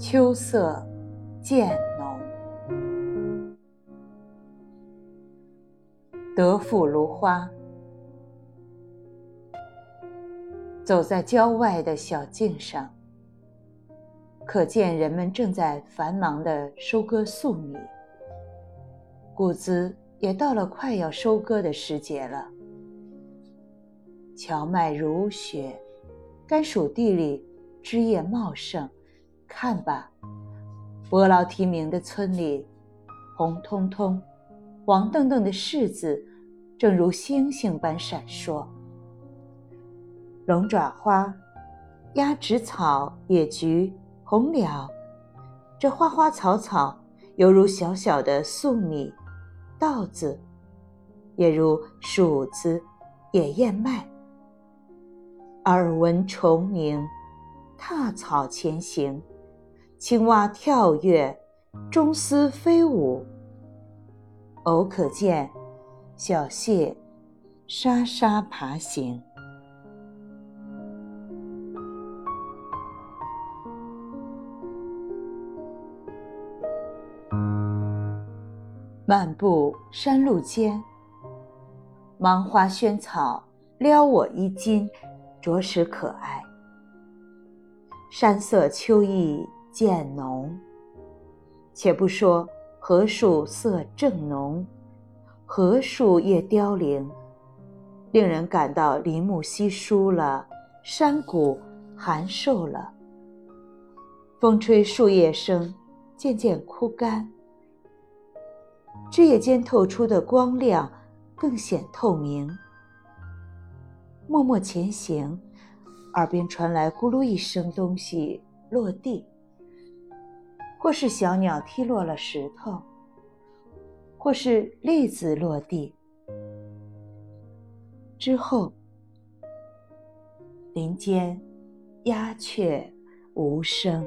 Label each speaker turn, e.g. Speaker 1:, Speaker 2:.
Speaker 1: 秋色渐浓，德富芦花。走在郊外的小径上，可见人们正在繁忙的收割粟米，谷子也到了快要收割的时节了。荞麦如雪，甘薯地里枝叶茂盛。看吧，伯劳提名的村里，红彤彤、黄澄澄的柿子，正如星星般闪烁。龙爪花、鸭跖草、野菊、红蓼，这花花草草犹如小小的粟米、稻子，也如黍子、野燕麦。耳闻虫鸣，踏草前行。青蛙跳跃，钟丝飞舞。偶可见小蟹沙沙爬行。漫步山路间，芒花萱草撩我衣襟，着实可爱。山色秋意。渐浓。且不说何树色正浓，何树叶凋零，令人感到林木稀疏了，山谷寒瘦了。风吹树叶声渐渐枯干，枝叶间透出的光亮更显透明。默默前行，耳边传来咕噜一声，东西落地。或是小鸟踢落了石头，或是栗子落地，之后林间鸦雀无声。